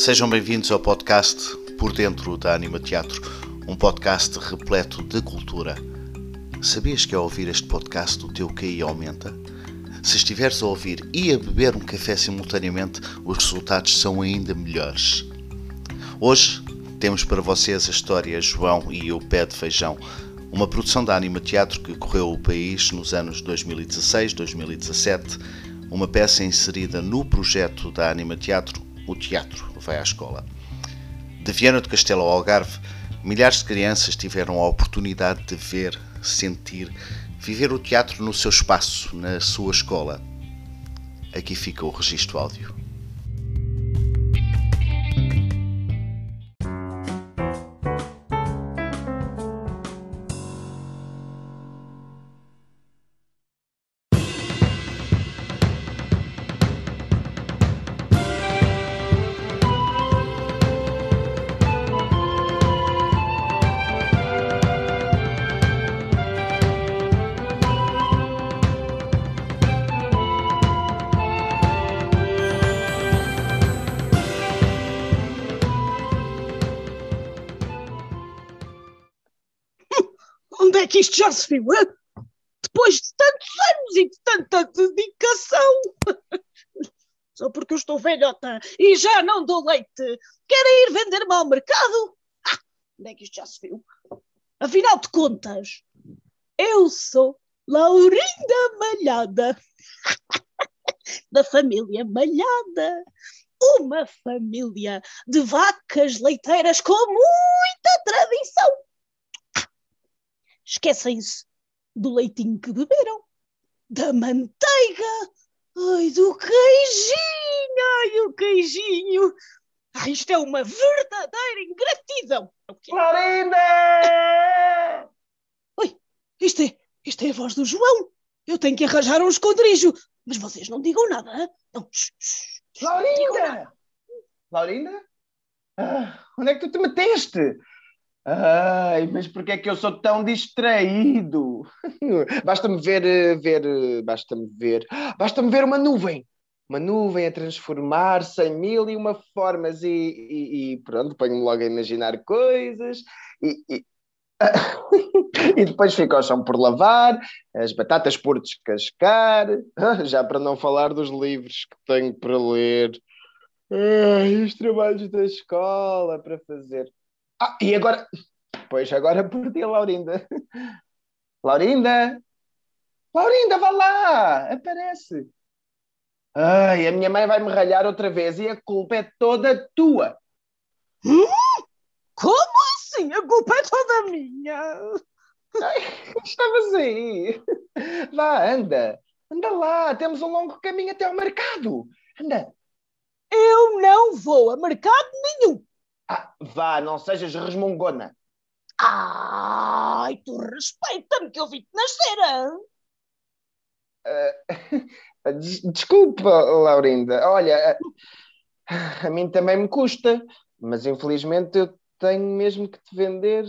Sejam bem-vindos ao podcast Por Dentro da Anima Teatro, um podcast repleto de cultura. Sabias que ao ouvir este podcast o teu QI aumenta? Se estiveres a ouvir e a beber um café simultaneamente, os resultados são ainda melhores. Hoje temos para vocês a história João e o Pé de Feijão, uma produção da Anima Teatro que correu o país nos anos 2016-2017, uma peça inserida no projeto da Anima Teatro, O Teatro Vai à Escola. De Viana do Castelo ao Algarve, milhares de crianças tiveram a oportunidade de ver, sentir, viver o teatro no seu espaço, na sua escola. Aqui fica o registro áudio. Onde é que isto já se viu? Depois de tantos anos e de tanta dedicação. Só porque eu estou velhota e já não dou leite. Querem ir vender-me ao mercado? Ah, onde é que isto já se viu? Afinal de contas, eu sou Laurinda Malhada. da família Malhada. Uma família de vacas leiteiras com muita tradição. Esquecem-se do leitinho que beberam, da manteiga, ai, do queijinho, ai, o queijinho. Ai, isto é uma verdadeira ingratidão. É? Florinda! Oi, isto é, isto é a voz do João. Eu tenho que arranjar um esconderijo. Mas vocês não digam nada. hã? Não. shh, shh. Florinda! Florinda? Ah, onde é que tu te meteste? Ai, mas porquê é que eu sou tão distraído? Basta-me ver, eh, ver, eh, basta-me ver, basta-me ver uma nuvem. Uma nuvem a transformar-se em mil e uma formas e, e, e pronto, ponho-me logo a imaginar coisas e, e... e depois fica o chão por lavar, as batatas por descascar, já para não falar dos livros que tenho para ler, Ai, os trabalhos da escola para fazer. Ah, e agora, pois agora perdi a Laurinda. Laurinda! Laurinda, vá lá! Aparece! Ai, a minha mãe vai me ralhar outra vez e a culpa é toda tua. Hum? Como assim? A culpa é toda minha. Ai, estavas aí. Vá, anda. Anda lá, temos um longo caminho até ao mercado. Anda. Eu não vou a mercado nenhum. Ah, vá, não sejas resmungona. Ai, tu respeita-me que eu vi-te nascer. hã? Ah, des- desculpa, Laurinda. Olha, a, a mim também me custa, mas infelizmente eu tenho mesmo que te vender.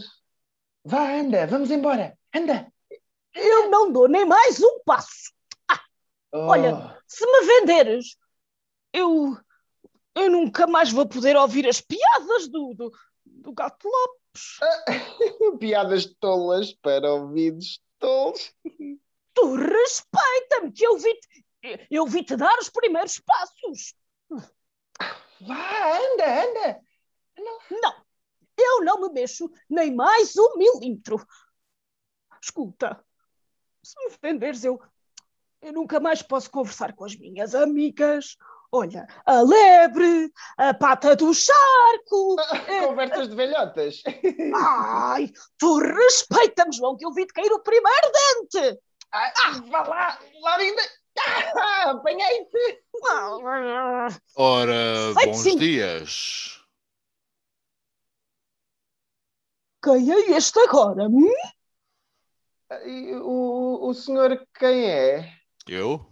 Vá, anda, vamos embora. Anda. Eu não dou nem mais um passo. Olha. Se me venderes, eu, eu nunca mais vou poder ouvir as piadas do, do, do gato Lopes. Oh, piadas tolas para ouvidos tolos. Tu respeita-me que eu vi-te eu vi-te dar os primeiros passos. Vá, anda, anda. Não, eu não me mexo nem mais um milímetro. Escuta, se me venderes, eu, eu nunca mais posso conversar com as minhas amigas. Olha, a lebre, a pata do charco. Conversas de velhotas. Ai, tu respeita-me, João, que eu vi-te cair o primeiro dente. Ah, vá lá, Laurinda. Ah, Apanhei-te. Ora, Sei bons sim. dias. Quem é este agora? hum? O, o senhor quem é? Eu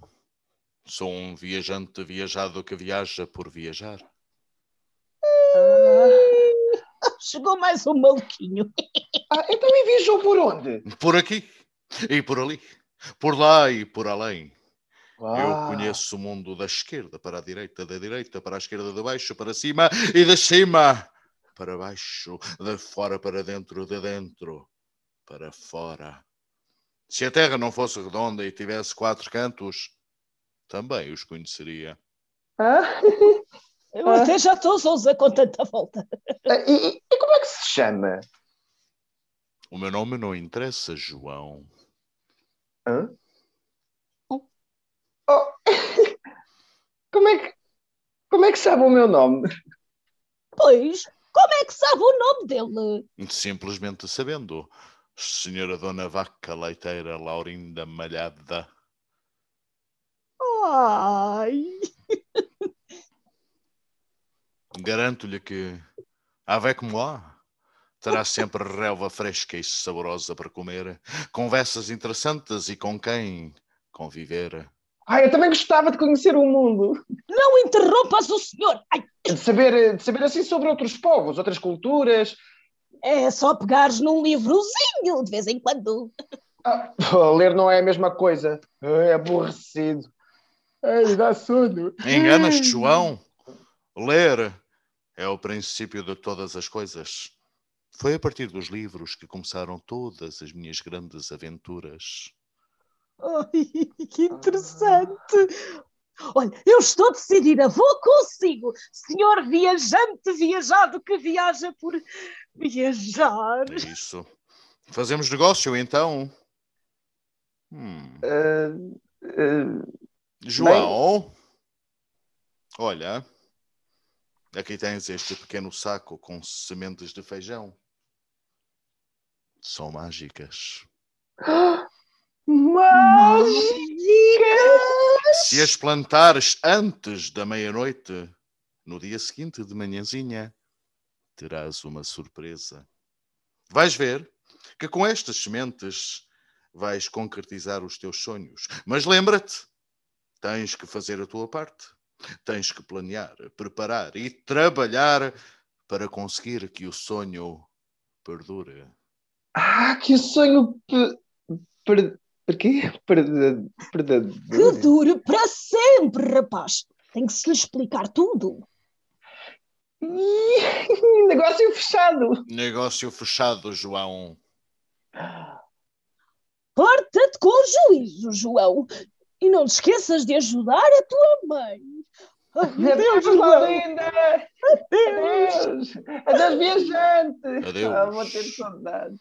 sou um viajante viajado que viaja por viajar. Chegou mais um maluquinho. Ah, então e viajou por onde? Por aqui e por ali, por lá e por além. Eu conheço o mundo da esquerda para a direita, da direita para a esquerda, de baixo para cima e de cima para baixo, de fora para dentro, de dentro para fora. Se a Terra não fosse redonda e tivesse quatro cantos, também os conheceria. Ah? Eu até já estou sousa com tanta volta. E, e- e como é que se chama? O meu nome não interessa, João. Hã? Oh. Como é que como é que sabe o meu nome? Pois, como é que sabe o nome dele? Simplesmente sabendo. Senhora Dona Vaca Leiteira Laurinda Malhada. Ai, Garanto-lhe que, avec moi, terá sempre relva fresca e saborosa para comer, conversas interessantes e com quem conviver. Ah, eu também gostava de conhecer o mundo, não interrompas o senhor. Ai, de saber, de saber assim sobre outros povos, outras culturas. é só pegares num livrozinho de vez em quando. Ah, ler não é a mesma coisa. É aborrecido. Ai, dá sono. Enganas-te, João? Ler é o princípio de todas as coisas. Foi a partir dos livros que começaram todas as minhas grandes aventuras. Ai, que interessante. Olha, eu estou decidida, vou consigo. Senhor viajante viajado que viaja por viajar. É isso. Fazemos negócio, então? Hum. Ah, ah, João, olha, aqui tens este pequeno saco com sementes de feijão. São mágicas. mágica! Se as plantares antes da meia-noite, no dia seguinte de manhãzinha, terás uma surpresa. Vais ver que com estas sementes vais concretizar os teus sonhos. Mas lembra-te, tens que fazer a tua parte. Tens que planear, preparar e trabalhar para conseguir que o sonho perdure. Ah, que sonho pe- per, per quê? Perda- Que Perdedor. dure para sempre, rapaz. Tem que se lhe explicar tudo. Negócio fechado. Negócio fechado, João. Porta-te com juízo, João. E não te esqueças de ajudar a tua mãe. Adeus. Adeus. Adeus. Adeus, viajante. Adeus. Ah, vou ter saudade.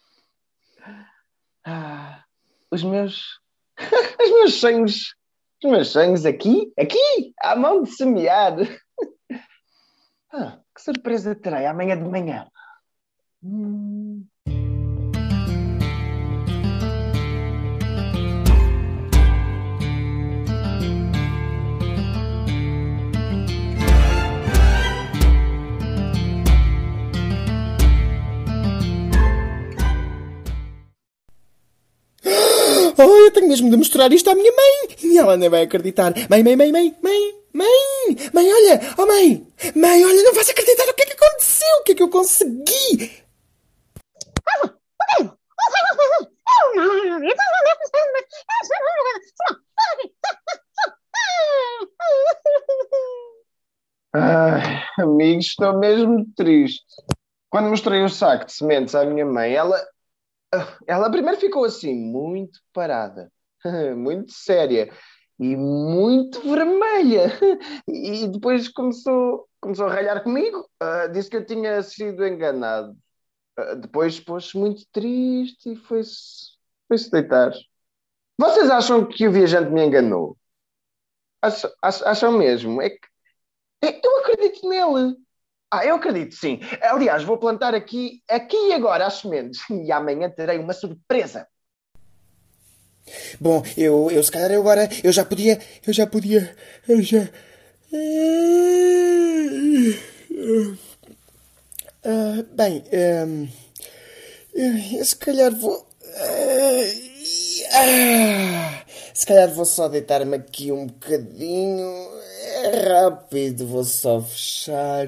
Ah, os meus. Os meus sonhos. Os meus sonhos aqui, aqui, à mão de semear. Ah, que surpresa terei amanhã de manhã. Hum. Oh, eu tenho mesmo de mostrar isto à minha mãe. E ela nem vai acreditar. Mãe, mãe, mãe, mãe, mãe, mãe, mãe, olha, oh mãe, mãe, olha, não vais acreditar o que é que aconteceu, o que é que eu consegui. Ai, amigo, estou mesmo triste. Quando mostrei o saco de sementes à minha mãe, ela, ela primeiro ficou assim, muito parada, muito séria e muito vermelha. E depois começou, começou a ralhar comigo, ah, disse que eu tinha sido enganado. Ah, depois pôs-se muito triste e foi-se foi-se deitar. Vocês acham que o viajante me enganou? Acham- acham mesmo? É que é, Eu acredito nele. Ah, eu acredito, sim. Aliás, vou plantar aqui, aqui e agora as sementes. E amanhã terei uma surpresa. Bom, eu, eu se calhar agora, eu já podia, eu já podia, eu já... Ah, bem, ehm, eu se calhar vou... Ah, se calhar vou só deitar-me aqui um bocadinho. É rápido, vou só fechar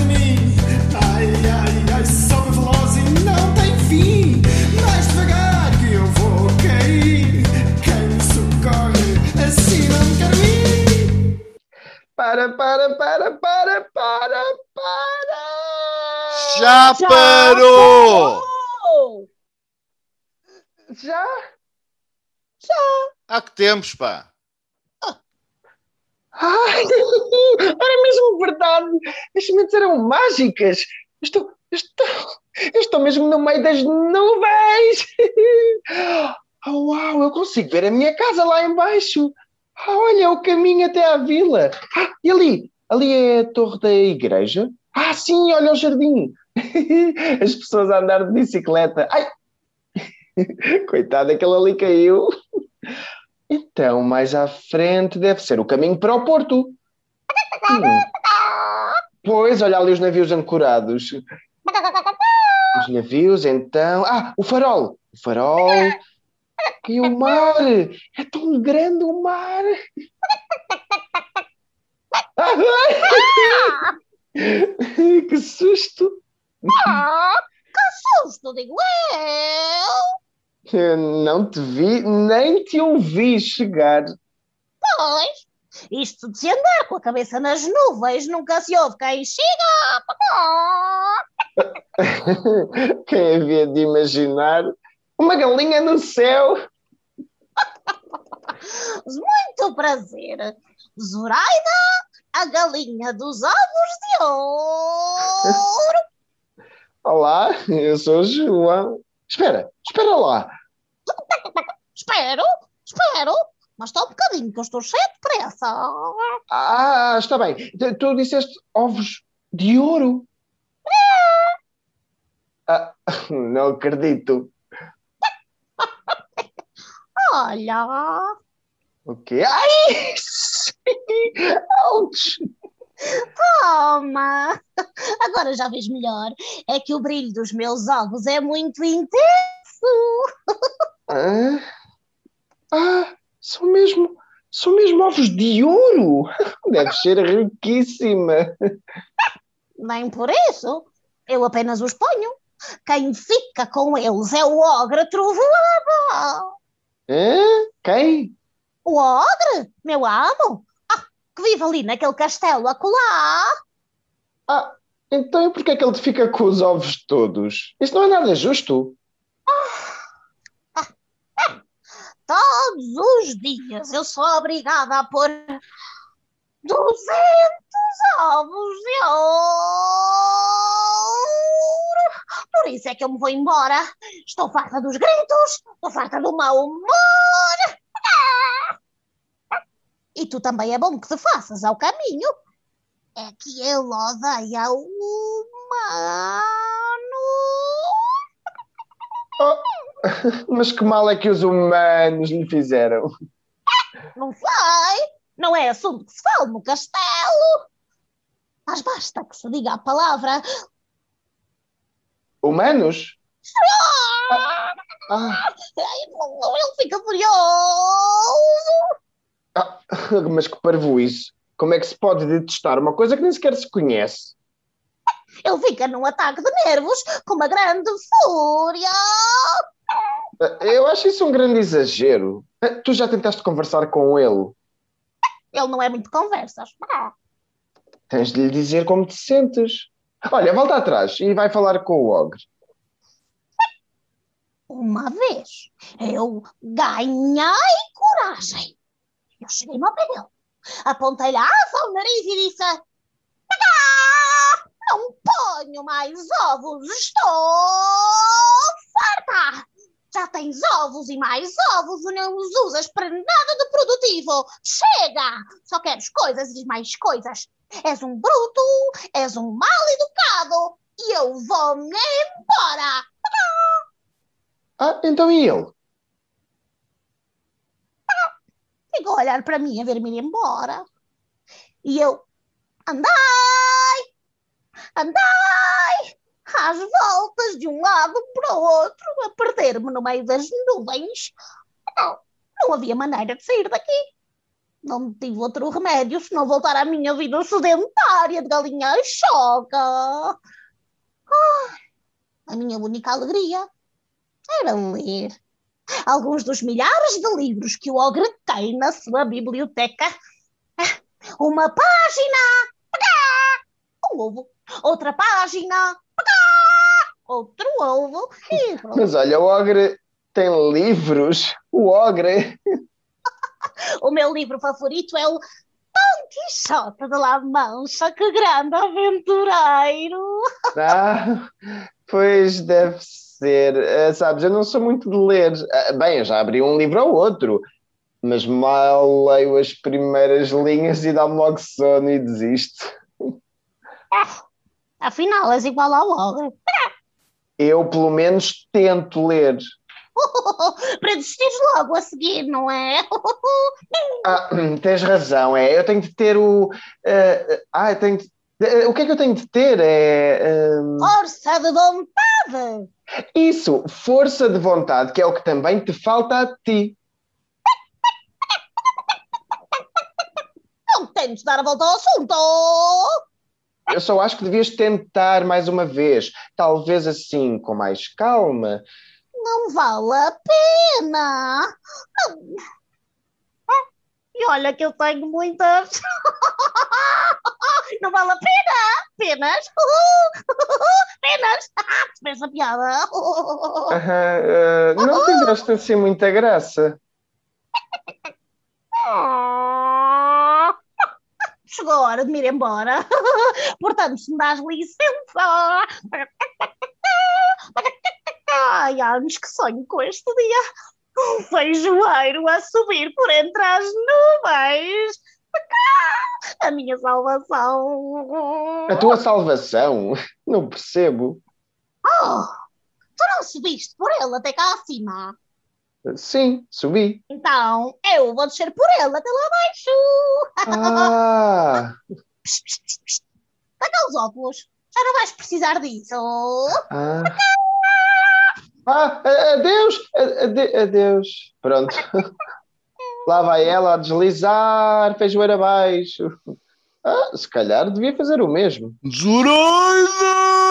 Para, para, para, para, para, para! Já Já parou! Oh! Já? Há que tempos, pá. Ai, era mesmo verdade! As sementes eram mágicas! Eu estou, eu estou, eu estou mesmo no meio das nuvens! Oh, uau, eu consigo ver a minha casa lá embaixo! Ah, olha, o caminho até à vila! Ah, e ali? Ali é a torre da igreja? Ah, sim, olha o jardim! As pessoas a andar de bicicleta. Ai! Coitado, aquele ali caiu. Então, mais à frente deve ser o caminho para o Porto. Hum. Pois, olha ali os navios ancorados. Os navios, então. Ah, o farol! O farol. E o mar! É tão grande o mar! que susto! Susto, digo eu. Eu não te vi, nem te ouvi chegar. Pois, isto de se andar com a cabeça nas nuvens nunca se ouve quem chega. Quem havia de imaginar uma galinha no céu? Muito prazer. Zoraida, a galinha dos ovos de ouro. Olá, eu sou o João. Espera, espera lá. Espero, espero. Mas está um bocadinho que eu estou cheio de pressa. Ah, está bem. Tu- disseste ovos de ouro. Ah, não acredito. Olha, O quê? Ai! Ouch! toma. Agora já vês melhor. É que o brilho dos meus ovos é muito intenso. Ah, ah, são mesmo, são mesmo ovos de ouro. Deve ser riquíssima. Nem por isso. Eu apenas os ponho. Quem fica com eles é o ogre trovoada. Hã? Quem? O ogre, meu amo. Ah, que vive ali naquele castelo acolá. Ah, então e porquê é que ele fica com os ovos todos? Isso não é nada justo. Todos os dias eu sou obrigada a pôr 200 ovos de ouro. Por isso é que eu me vou embora. Estou farta dos gritos, estou farta do mau humor. E tu também é bom que te faças ao caminho. É que ele odeia o humano. Mas que mal é que os humanos lhe fizeram? Não sei, não é assunto que se fala no castelo. Mas basta que se diga a palavra. Humanos? Ah, Ele fica furioso. ah, mas que parvo isso. Como é que se pode detestar uma coisa que nem sequer se conhece? Ele fica num ataque de nervos com uma grande fúria. Ah, Eu acho isso um grande exagero. Ah, Tu já tentaste conversar com ele? Ele não é muito conversas. Tens de lhe dizer como te sentes. Olha, volta atrás e vai falar com o ogre. Uma vez eu ganhei coragem. Eu cheguei-me ao pé dele, apontei-lhe a asa ao nariz e disse: "Ah, Não ponho mais ovos, estou tens ovos e mais ovos e não os usas para nada de produtivo. Chega! Só queres coisas e mais coisas. És um bruto, és um mal educado e eu vou-me embora. Ah, então e ele? Ficou a olhar para mim, a ver-me ir embora. E eu, andai, andai, às voltas de um lado para o outro, a perder-me no meio das nuvens. Não, não havia maneira de sair daqui. Não tive outro remédio se não voltar à minha vida sedentária de galinha choca. Ah, a minha única alegria era ler alguns dos milhares de livros que o Ogre tem na sua biblioteca. Ah, Uma página, um ovo. Outra página, outro ovo. Pronto. Mas olha, o Ogre tem livros. O Ogre. O meu livro favorito é o Dom Quixote de La Mancha, que grande aventureiro. Ah, pois deve ser. Eh, sabes, eu não sou muito de ler. Ah, bem, eu já abri um livro ou outro, mas mal leio as primeiras linhas e dá-me logo sono e desisto. Ah, afinal, és igual ao ogre. Eu, pelo menos, tento ler. Para desistires logo a seguir, não é? Ah, tens razão, é. Eu tenho de ter o. eh, ah, eu tenho de- eh, o que é que eu tenho de ter? É. hum, Força de vontade. isso, força de vontade, que é o que também te falta a ti. Não temos de dar a volta ao assunto. Eu só acho que devias tentar mais uma vez, talvez assim, com mais calma. Não vale a pena. E olha que eu tenho muitas. Não vale a pena. Penas. Penas. Percebes a piada? Aham, eh, não tiveste assim muita graça. Chegou a hora de me ir embora. Portanto, se me dás licença. Ai, anos que sonho com este dia. Um feijoeiro a subir por entre as nuvens. A minha salvação. A tua salvação? Não percebo. Oh, tu não subiste por ele até cá acima. Sim, subi. Então, eu vou descer por ele até lá abaixo. Ah, Psh, os óculos. Já não vais precisar disso. ah. Ah, a- adeus, adeus. Pronto. Lá vai ela a deslizar, feijoeira abaixo. Ah, se calhar devia fazer o mesmo. Zoraida!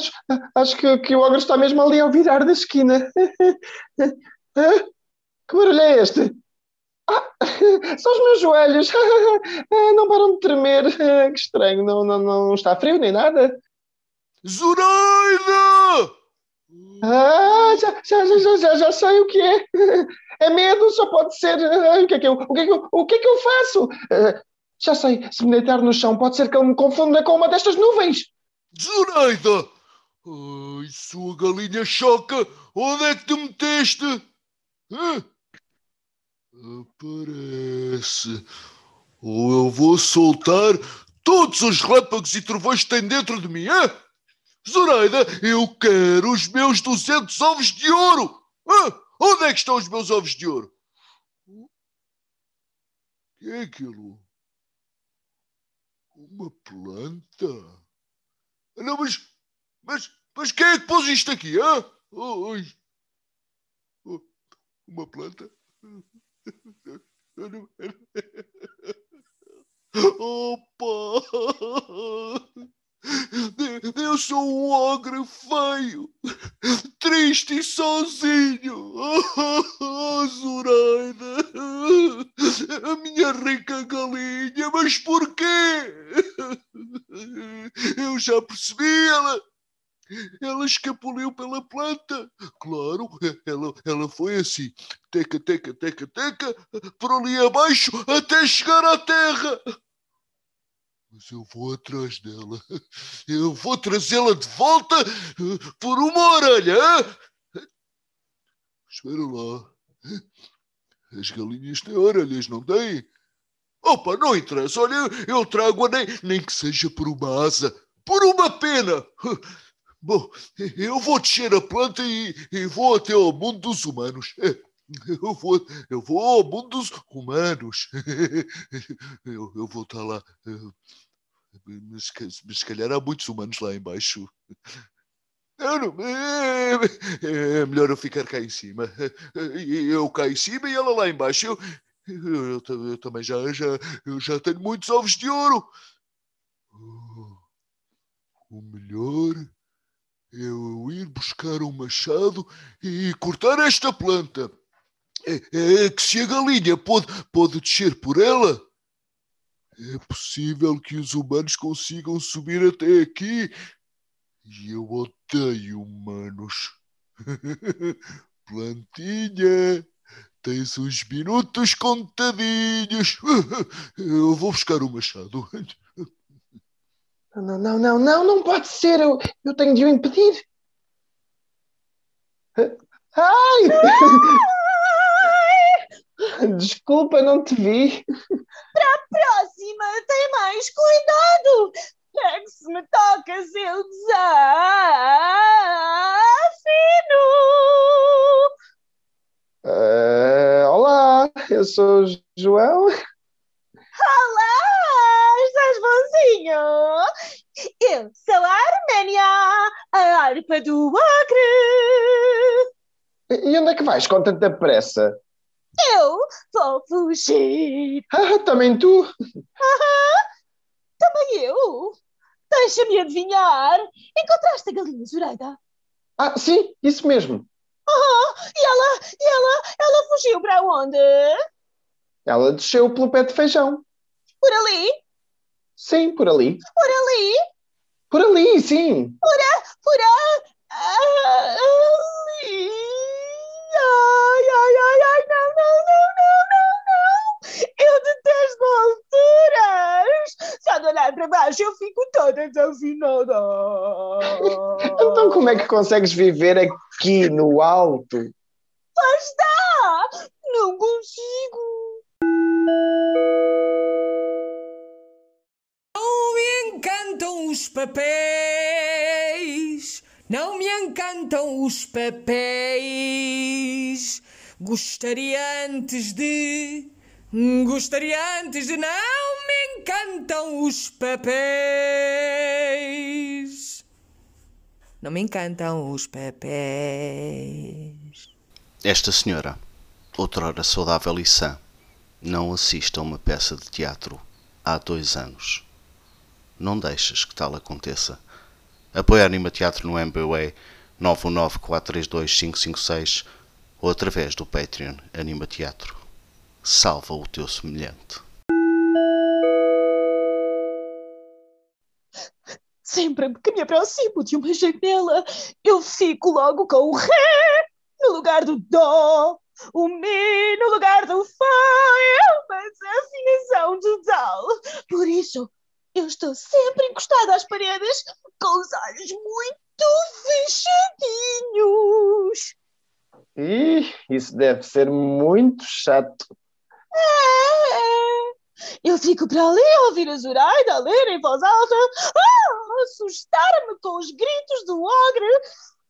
Acho acho que, que o ogro está mesmo ali ao virar da esquina. Que barulho é este? Ah, são os meus joelhos. Não param de tremer. Que estranho, não, não, não está frio nem nada. Zoraida! Ah, já, já, já, já, já, já sei o que é. É medo, só pode ser. Ah, o, que é que eu, o, que é que eu, o que é que eu faço? Ah, já sei, se me deitar no chão, pode ser que ele me confunda com uma destas nuvens. Zoraida! Ai, sua galinha choca! Onde é que te meteste? Hã? Aparece. Ou eu vou soltar todos os relâmpagos e trovões que tem dentro de mim, hã? Zoraida, eu quero os meus 200 ovos de ouro! Hã? Onde é que estão os meus ovos de ouro? O que é aquilo? Uma planta? Não, mas, mas, mas quem é que pôs isto aqui, hã? Oh. Oh, uma planta? Opa! Eu sou um ogre feio, triste e sozinho. Oh, Zoraida, a minha rica galinha, mas porquê? Eu já percebi, ela, ela escapuliu pela planta. Claro, ela, ela foi assim, teca, teca, teca, teca, por ali abaixo até chegar à terra. Mas eu vou atrás dela. Eu vou trazê-la de volta por uma orelha. Espera lá. As galinhas têm orelhas, não têm? Opa, não interessa. Olha, eu, eu trago-a nem, nem que seja por uma asa, por uma pena. Bom, eu vou descer a planta e, e vou até ao mundo dos humanos. Eu vou, eu vou ao mundo dos humanos. Eu, eu vou estar lá. Mas, se calhar há muitos humanos lá embaixo. Não, é, é melhor eu ficar cá em cima. Eu cá em cima e ela lá embaixo. Eu, Eu, eu, eu também já, já, eu já tenho muitos ovos de ouro. Oh, o melhor é eu ir buscar um machado e cortar esta planta. É, é que se a galinha pode, pode descer por ela, é possível que os humanos consigam subir até aqui. E eu odeio humanos. Plantinha, tens uns minutos contadinhos. Eu vou buscar o machado. Não, não, não, não, não pode ser. Eu, eu tenho de o impedir. Ai! Desculpa, não te vi. Para a próxima, tem mais cuidado. É que se me tocas, eu desafino. Uh, olá, eu sou o João. Que vais com tanta pressa? Eu vou fugir. Ah, também tu? Aham, também eu. Deixa-me adivinhar. Encontraste a galinha Zoreida? Ah, sim, isso mesmo. Aham, e ela, e ela, ela fugiu para onde? Ela desceu pelo pé de feijão. Por ali? Sim, por ali. Por ali? Por ali, sim. Por a, por a, ali. Ai, ai, não, não, não, não, não, não. Eu detesto alturas. Só de olhar para baixo eu fico toda desafinada. Então como é que consegues viver aqui no alto? Lá está! Não consigo. Não me encantam os papéis. Não me encantam os papéis. Gostaria antes de. Gostaria antes de. Não me encantam os papéis. Não me encantam os papéis. Esta senhora, outrora saudável e sã, não assiste a uma peça de teatro há dois anos. Não deixes que tal aconteça. Apoia Anima Teatro no MBWay 919-432-556 ou através do Patreon Anima Teatro. Salva o teu semelhante. Sempre que me aproximo de uma janela, eu fico logo com o Ré no lugar do Dó, o Mi no lugar do Fá. É uma desafinação total. Por isso, eu estou sempre encostada às paredes, com os olhos muito fechadinhos. Ih, isso deve ser muito chato. É. Eu fico para ali a ouvir a Zoraida a ler em voz alta, ah, assustar-me com os gritos do ogre.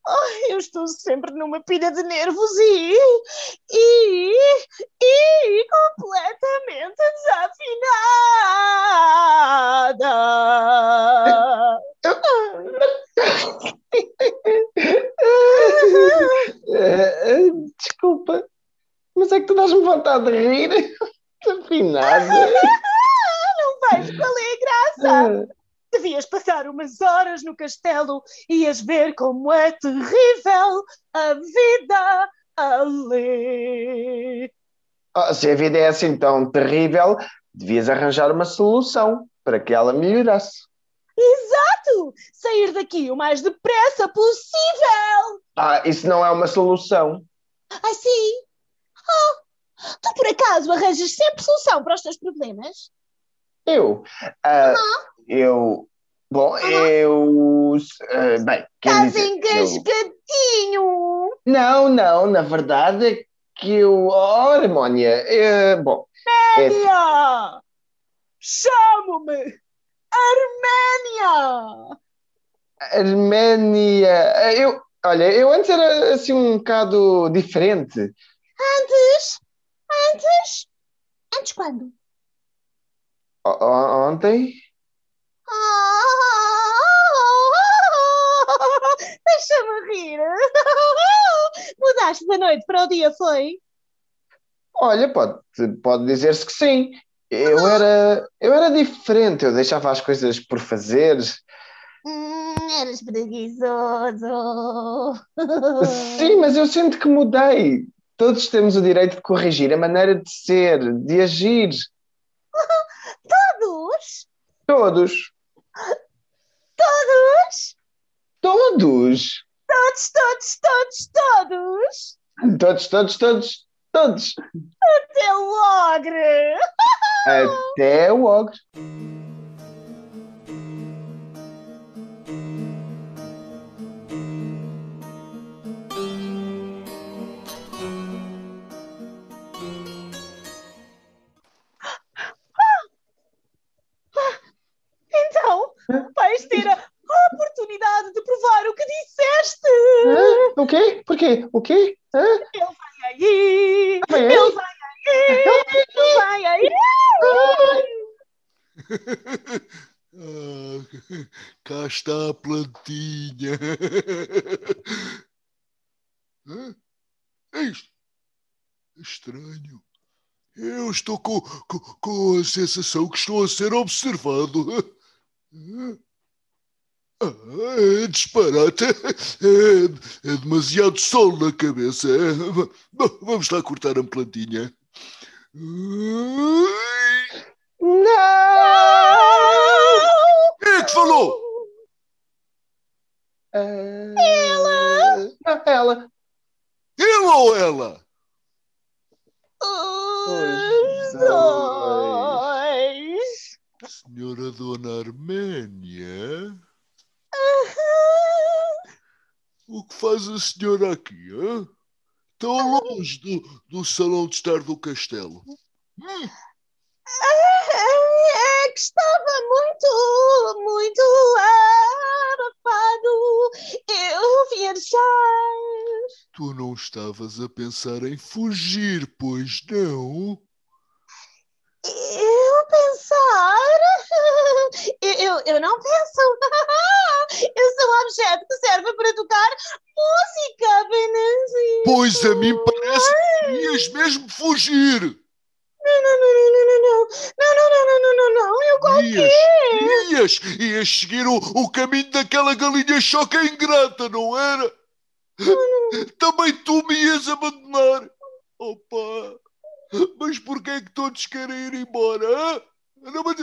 Ai, eu estou sempre numa pilha de nervos e. e. e rir. Afinado. Não vais qual é a graça? Devias passar umas horas no castelo e ias ver como é terrível a vida ali. Ah, se a vida é assim tão terrível, devias arranjar uma solução para que ela melhorasse. Exato! Sair daqui o mais depressa possível! Ah, isso não é uma solução. Ai, sim! Oh, tu por acaso arranjas sempre solução para os teus problemas? Eu. ah, Eu. Bom, eu. ah, bem, Estás dizer, eu- engasgadinho! Não, não, na verdade é que eu. Oh, Harmónia, é, bom. é- Arménia! Chamo-me Arménia! Arménia. Eu, olha, eu antes era assim um bocado diferente. Antes? Antes? Antes quando? O- Ontem? Deixa-me rir. Mudaste da noite para o dia, foi? Olha, pode, pode dizer-se que sim. Eu era, eu era diferente, eu deixava as coisas por fazer. Hum, eras preguiçoso. Sim, mas eu sinto que mudei. Todos temos o direito de corrigir a maneira de ser, de agir. Todos? Todos. Todos? Todos. Todos, todos, todos, todos. Todos, todos, todos, todos. Até logo. Até o ogre. Quê? O quê? Hã? Ele vai aí. Vai aí? Ele vai aí. Ele vai aí. Ah, cá está a plantinha. Hã? É isto? Estranho. Eu estou com, com, com a sensação que estou a ser observado. Hã? Ah, é disparate. É, é demasiado sol na cabeça. Bom, vamos lá cortar a plantinha. Não! Quem é que falou? Ela! Ela! Ele ou ela? Os dois. dois. Senhora Dona Arménia? O que faz a senhora aqui, hã? Tão longe do, do salão de estar do castelo. Hum, É que estava muito, muito abafado. Eu viajar. tu não estavas a pensar em fugir, pois não? Eu pensar? Eu, eu, não penso. Eu sou um objeto que serve para tocar música apenas. isso. Pois a mim parece que ias mesmo fugir. Não, não, não, não, não, não. Não, não, não, não, não, não, não. Eu qual Ias, ias, ias seguir o, o caminho daquela galinha choca ingrata, não era? Também tu me ias abandonar. Opa! Mas porquê é que todos querem ir embora? Não, mas,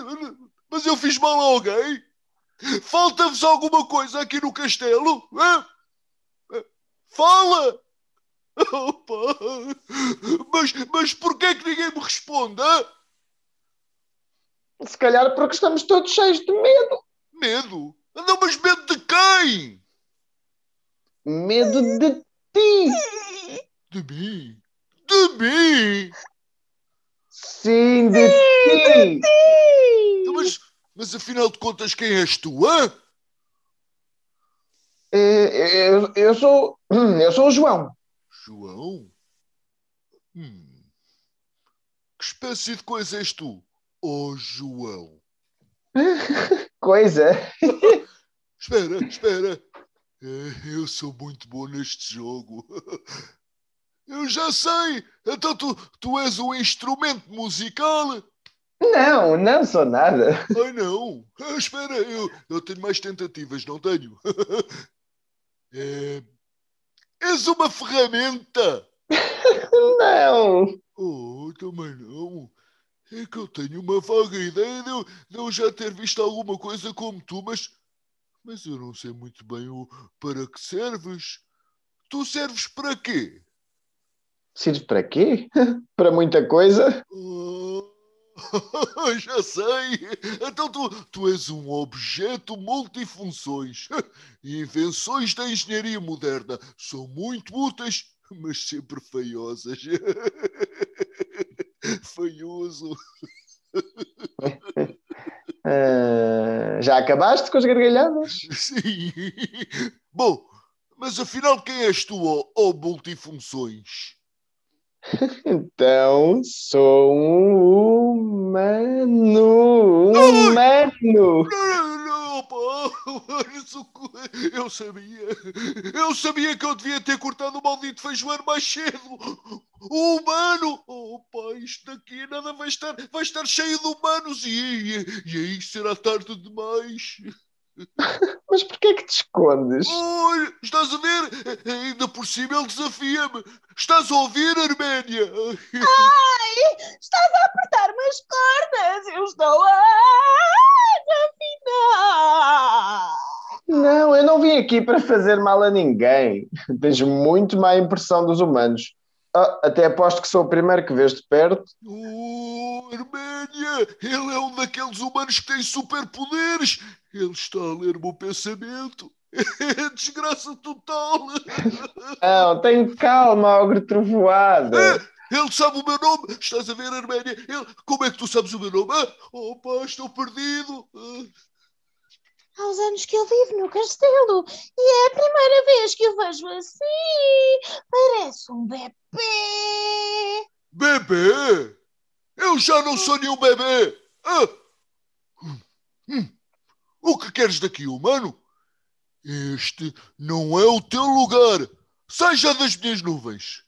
mas eu fiz mal a alguém? Falta-vos alguma coisa aqui no castelo? hã? Fala! Opa! Mas, mas porquê é que ninguém me responde? hã? Se calhar porque estamos todos cheios de medo. Medo? Não, mas medo de quem? Medo de ti. De mim? De mim? Sim, de ti. Então, Mas, mas afinal de contas, quem és tu, hã? Eh, Eu, eu sou. Eu sou o João. João? Hum. Que espécie de coisa és tu, oh João? Coisa. Espera, espera. Eh, Eu sou muito bom neste jogo. Eu já sei. Então tu, tu és um instrumento musical? Não, não sou nada. Ai não. Ah, espera, eu, eu tenho mais tentativas, não tenho? É, és uma ferramenta? Não. Oh, também não. É que eu tenho uma vaga ideia de eu, de eu já ter visto alguma coisa como tu, mas, mas eu não sei muito bem o para que serves. Tu serves para quê? Sirve para quê? Para muita coisa. Ah, já sei. Então tu, tu és um objeto multifunções. Invenções da engenharia moderna são muito úteis, mas sempre feiosas. Feioso. Ah, já acabaste com as gargalhadas? Sim. Bom, mas afinal quem és tu, ó ó multifunções? Então sou um humano. Um humano. Eu sabia. Eu sabia que eu devia ter cortado o maldito feijoeiro mais cedo. Humano! Opa, isto daqui nada vai estar, vai estar cheio de humanos e, e, e aí será tarde demais. Mas porquê que te escondes? Olha, estás a ver? Ainda por cima ele desafia-me. Estás a ouvir, Arménia? Ai, estás a apertar-me as cordas. Eu estou a afinar. Não, eu não vim aqui para fazer mal a ninguém. Tens muito má impressão dos humanos. Ah, até aposto que sou o primeiro que vês de perto. Oh, Arménia! Ele é um daqueles humanos que tem superpoderes. Ele está a ler o meu pensamento. É desgraça total. Não, tem calma, ogre trovoada. É, ele sabe o meu nome. Estás a ver, Arménia? Ele... Como é que tu sabes o meu nome? Ah, opa, estou perdido. Ah. Há uns anos que eu vivo no castelo e é a primeira vez que o vejo assim. Parece um bebê. Bebê? Eu já não sou nenhum bebê. Ah. Hum, hum. O que queres daqui, humano? Este não é o teu lugar. Seja das minhas nuvens.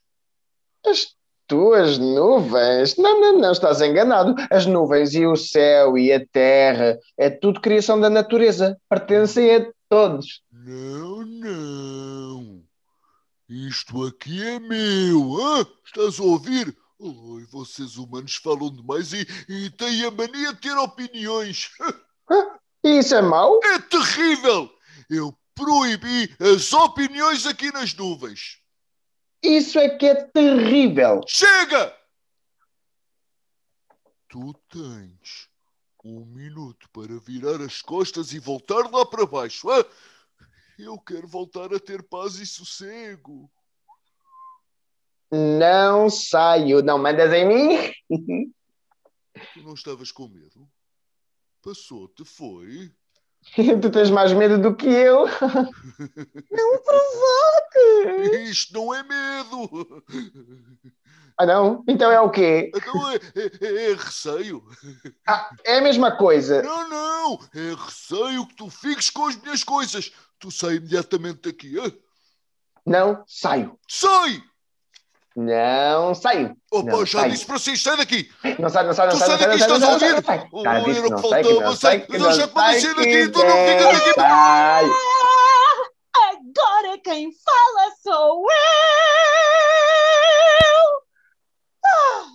As tuas nuvens? Não, não, não, estás enganado. As nuvens e o céu e a terra é tudo criação da natureza. Pertencem a todos. Não, não. Isto aqui é meu. Ah, estás a ouvir? Oi, vocês humanos falam demais e, e têm a mania de ter opiniões. Ah, isso é mau? É terrível! Eu proibi as opiniões aqui nas nuvens. Isso é que é terrível. Chega! Tu tens um minuto para virar as costas e voltar lá para baixo. Ah? Eu quero voltar a ter paz e sossego. Não saio, não mandas em mim? Tu não estavas com medo? Passou-te, foi? tu tens mais medo do que eu. Não provoque! Isto não é medo! Ah, não? Então é o quê? Então é, é, é receio. Ah, é a mesma coisa. Não, não! É receio que tu fiques com as minhas coisas. Tu sai imediatamente daqui. Não saio. Sai! Não saio. Opa, Não já disse para si, sai daqui! Não sai, não sai, não Tu sai. sai não daqui, sai, estás não a sai, ouvir? sai. O sai, que faltava, não sai. sai, não já te mandei sai, sair que daqui, tu não ficas aqui. Sai. Agora quem fala sou eu! Ah,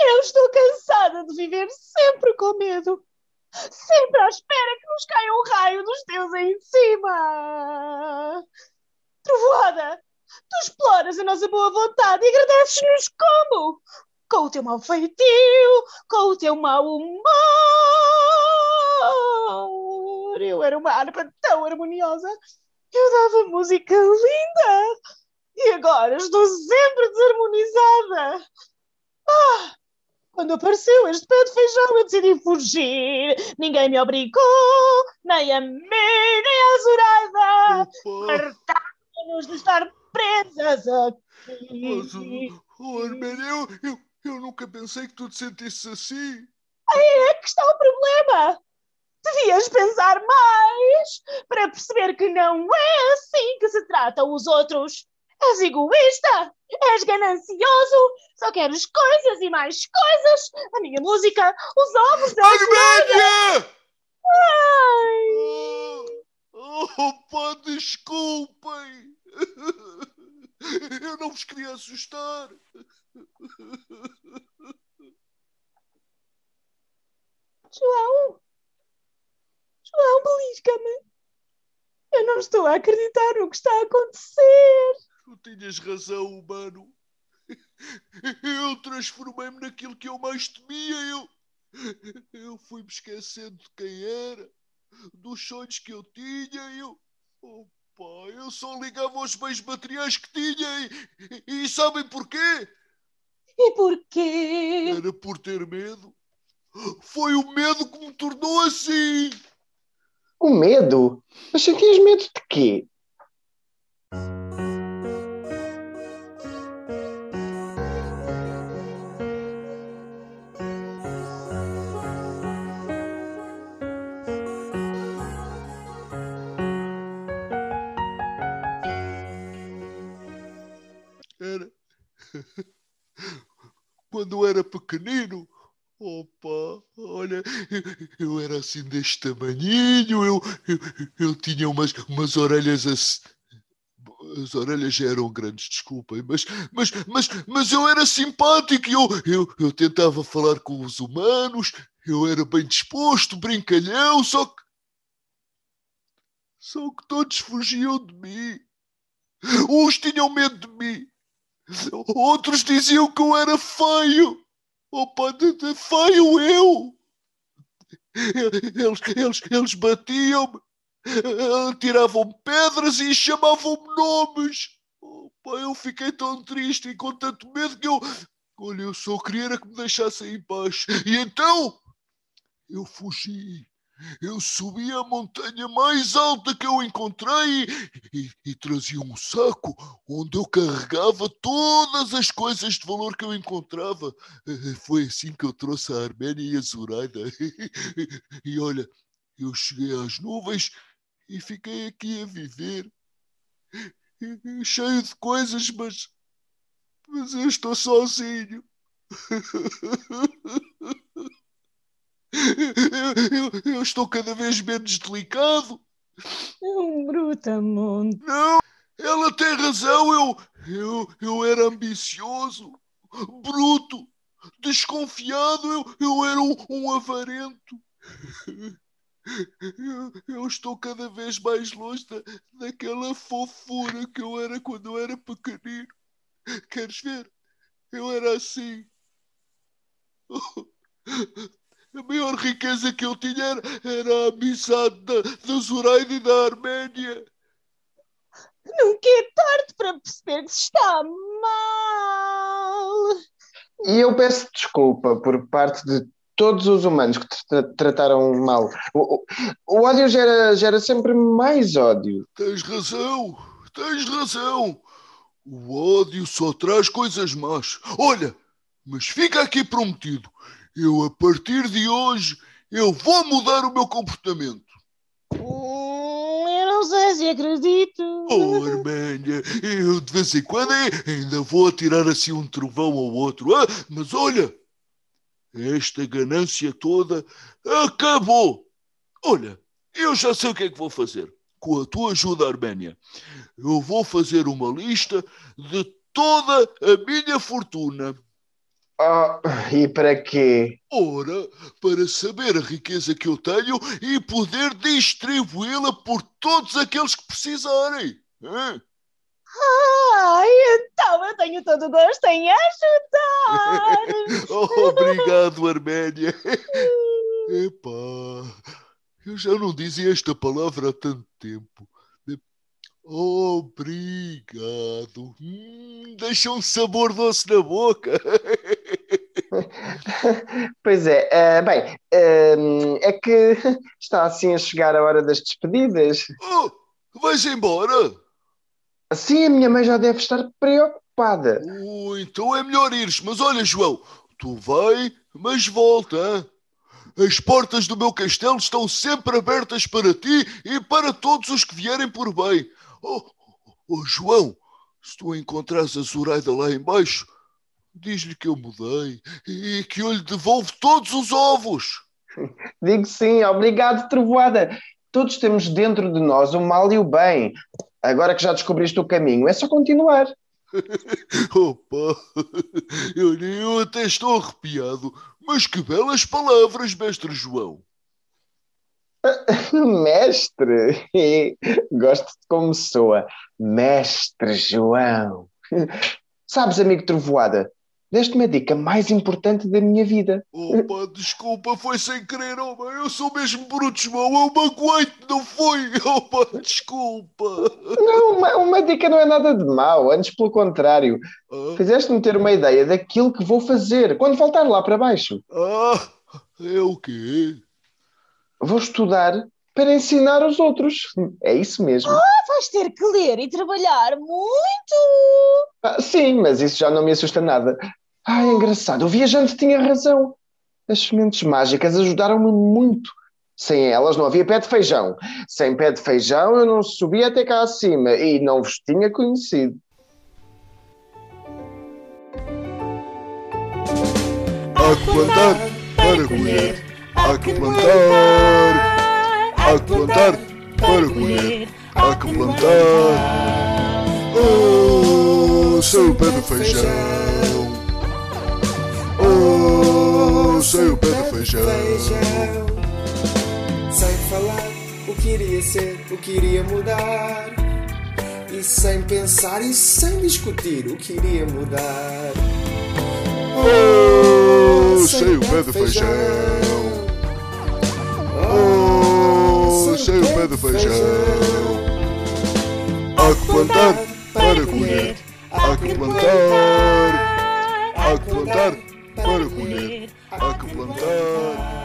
eu estou cansada de viver sempre com medo. Sempre à espera que nos caia um raio dos teus em cima. Trovoada, tu exploras a nossa boa vontade e agradeces-nos como? Com o teu mau feitio, com o teu mau humor. Eu era uma harpa tão harmoniosa. Eu dava música linda. E agora estou sempre desarmonizada. Ah, quando apareceu este pé de feijão, eu decidi fugir. Ninguém me obrigou, nem a mim, nem a Zoraida. Opa, Fartámos de estar presas mas, aqui. oh, Arménia, eu, eu, eu nunca pensei que tu te sentisses assim. É que está o problema. Devias pensar mais para perceber que não é assim que se tratam os outros. És egoísta, és ganancioso, só queres coisas e mais coisas. A minha música, os ovos da Arménia! Ai. Oh, Opa, desculpem! Eu não vos queria assustar. João! João, belisca-me! Eu não estou a acreditar no que está a acontecer! Tu tinhas razão, humano. Eu transformei-me naquilo que eu mais temia. Eu, eu fui-me esquecendo de quem era, dos sonhos que eu tinha. Eu, opa, eu só ligava aos bens materiais que tinha. E, e sabem porquê? E porquê? Era por ter medo. Foi o medo que me tornou assim. O medo? Mas sentias medo de quê? Quando era pequenino. Opa, olha, eu, eu era assim deste tamanhinho, eu, eu, eu tinha umas, umas orelhas assim. As orelhas já eram grandes, desculpem, mas, mas, mas, mas eu era simpático, eu, eu, eu tentava falar com os humanos, eu era bem disposto, brincalhão, só que. Só que todos fugiam de mim. Uns tinham medo de mim, outros diziam que eu era feio. Opa, de feio eu! Eles, eles, eles batiam-me, tiravam pedras e chamavam-me nomes. Opa, eu fiquei tão triste e com tanto medo que eu. Olha, eu só queria que me deixassem em paz. E então eu fugi. Eu subi a montanha mais alta que eu encontrei e, e, trazia um saco onde eu carregava todas as coisas de valor que eu encontrava. Eh, foi assim que eu trouxe a Arménia e a Zoraida. E olha, eu cheguei às nuvens e fiquei aqui a viver, cheio de coisas, mas, mas eu estou sozinho. Eu, eu, eu, estou cada vez menos delicado. É um brutamonte. Não, ela tem razão. Eu, eu, eu era ambicioso, bruto, desconfiado. Eu, eu era um, um avarento. Eu, eu, estou cada vez mais longe da, daquela fofura que eu era quando eu era pequenino. Queres ver? Eu era assim. A maior riqueza que eu tinha era, era a amizade da, da Zoraida e da Arménia. Nunca é tarde para perceber que se está mal. E eu peço desculpa por parte de todos os humanos que te trataram mal. O, o, o, ódio gera, gera sempre mais ódio. Tens razão, tens razão. O ódio só traz coisas más. Olha, mas fica aqui prometido. Eu, a partir de hoje, eu vou mudar o meu comportamento. Hum, eu não sei se acredito. Oh, Arménia, eu de vez em quando ainda vou atirar assim um trovão ao outro. Ah, mas olha, esta ganância toda acabou. Olha, eu já sei o que é que vou fazer. Com a tua ajuda, Arménia, eu vou fazer uma lista de toda a minha fortuna Oh, e para quê? Ora, para saber a riqueza que eu tenho e poder distribuí-la por todos aqueles que precisarem. Hein? Ai, então eu tenho todo o gosto em ajudar. Obrigado, Arménia. Epá, eu já não dizia esta palavra há tanto tempo. Obrigado. Hum, deixa um sabor doce na boca. pois é, uh, bem, uh, é que está assim a chegar a hora das despedidas. Oh, vais embora? Sim, a minha mãe já deve estar preocupada. Oh, então é melhor ires. Mas olha, João, tu vai, mas volta. As portas do meu castelo estão sempre abertas para ti e para todos os que vierem por bem. Oh, oh João, se tu encontrares a Zoraida lá embaixo, diz-lhe que eu mudei e que eu lhe devolvo todos os ovos. Digo sim, obrigado, Trovoada. Todos temos dentro de nós o mal e o bem. Agora que já descobriste o caminho, é só continuar. Opa, eu, eu até estou arrepiado, mas que belas palavras, mestre João. Mestre, gosto de como soa. Mestre João. Sabes, amigo Trovoada, deste-me a dica mais importante da minha vida. Opa, desculpa, foi sem querer, homem. Eu sou mesmo bruto, João. Eu magoei-te, não foi? Opa, desculpa. Não, uma, uma, dica não é nada de mau, antes pelo contrário. Ah? Fizeste-me ter uma ideia daquilo que vou fazer quando voltar lá para baixo. Ah, é o quê? Vou estudar para ensinar os outros. É isso mesmo. Ah, vais ter que ler e trabalhar muito. Ah, sim, mas isso já não me assusta nada. Ah, é engraçado. O viajante tinha razão. As sementes mágicas ajudaram-me muito. Sem elas não havia pé de feijão. Sem pé de feijão eu não subia até cá acima e não vos tinha conhecido. Há que plantar para colher. Há que plantar. Há que plantar para colher. Há que plantar. Oh, sei o pé do feijão. Oh, sei o pé do feijão. Sem falar o que iria ser, o que iria mudar. E sem pensar e sem discutir o que iria mudar. Oh, sei o pé do feijão. Oh, sei o pé do feijão. Há que plantar para colher. Há que plantar. Há que plantar para colher. Há que plantar.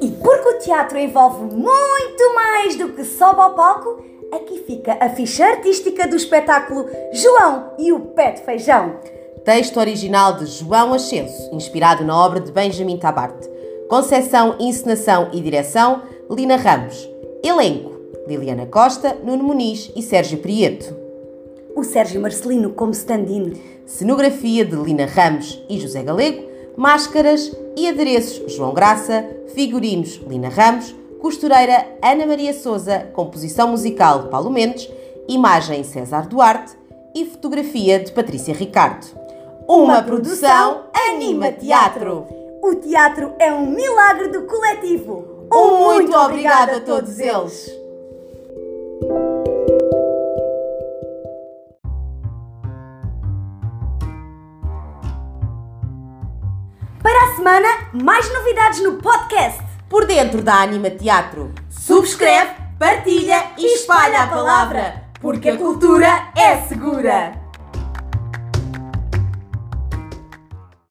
E porque o teatro envolve muito mais do que só ao palco, aqui fica a ficha artística do espetáculo João e o Pé de Feijão. Texto original de João Ascenso, inspirado na obra de Benjamin Tabarte. Conceção, encenação e direção, Lina Ramos. Elenco, Liliana Costa, Nuno Muniz e Sérgio Prieto. O Sérgio Marcelino como stand-in. Cenografia de Lina Ramos e José Galego. Máscaras e adereços João Graça. Figurinos Lina Ramos. Costureira Ana Maria Souza. Composição musical Paulo Mendes. Imagem César Duarte. E fotografia de Patrícia Ricardo. Uma produção Anima Teatro. O teatro é um milagre do coletivo. Um muito obrigado a todos eles. Para a semana, mais novidades no podcast. Por dentro da Anima Teatro. Subscreve, partilha e espalha a palavra, porque a cultura é segura.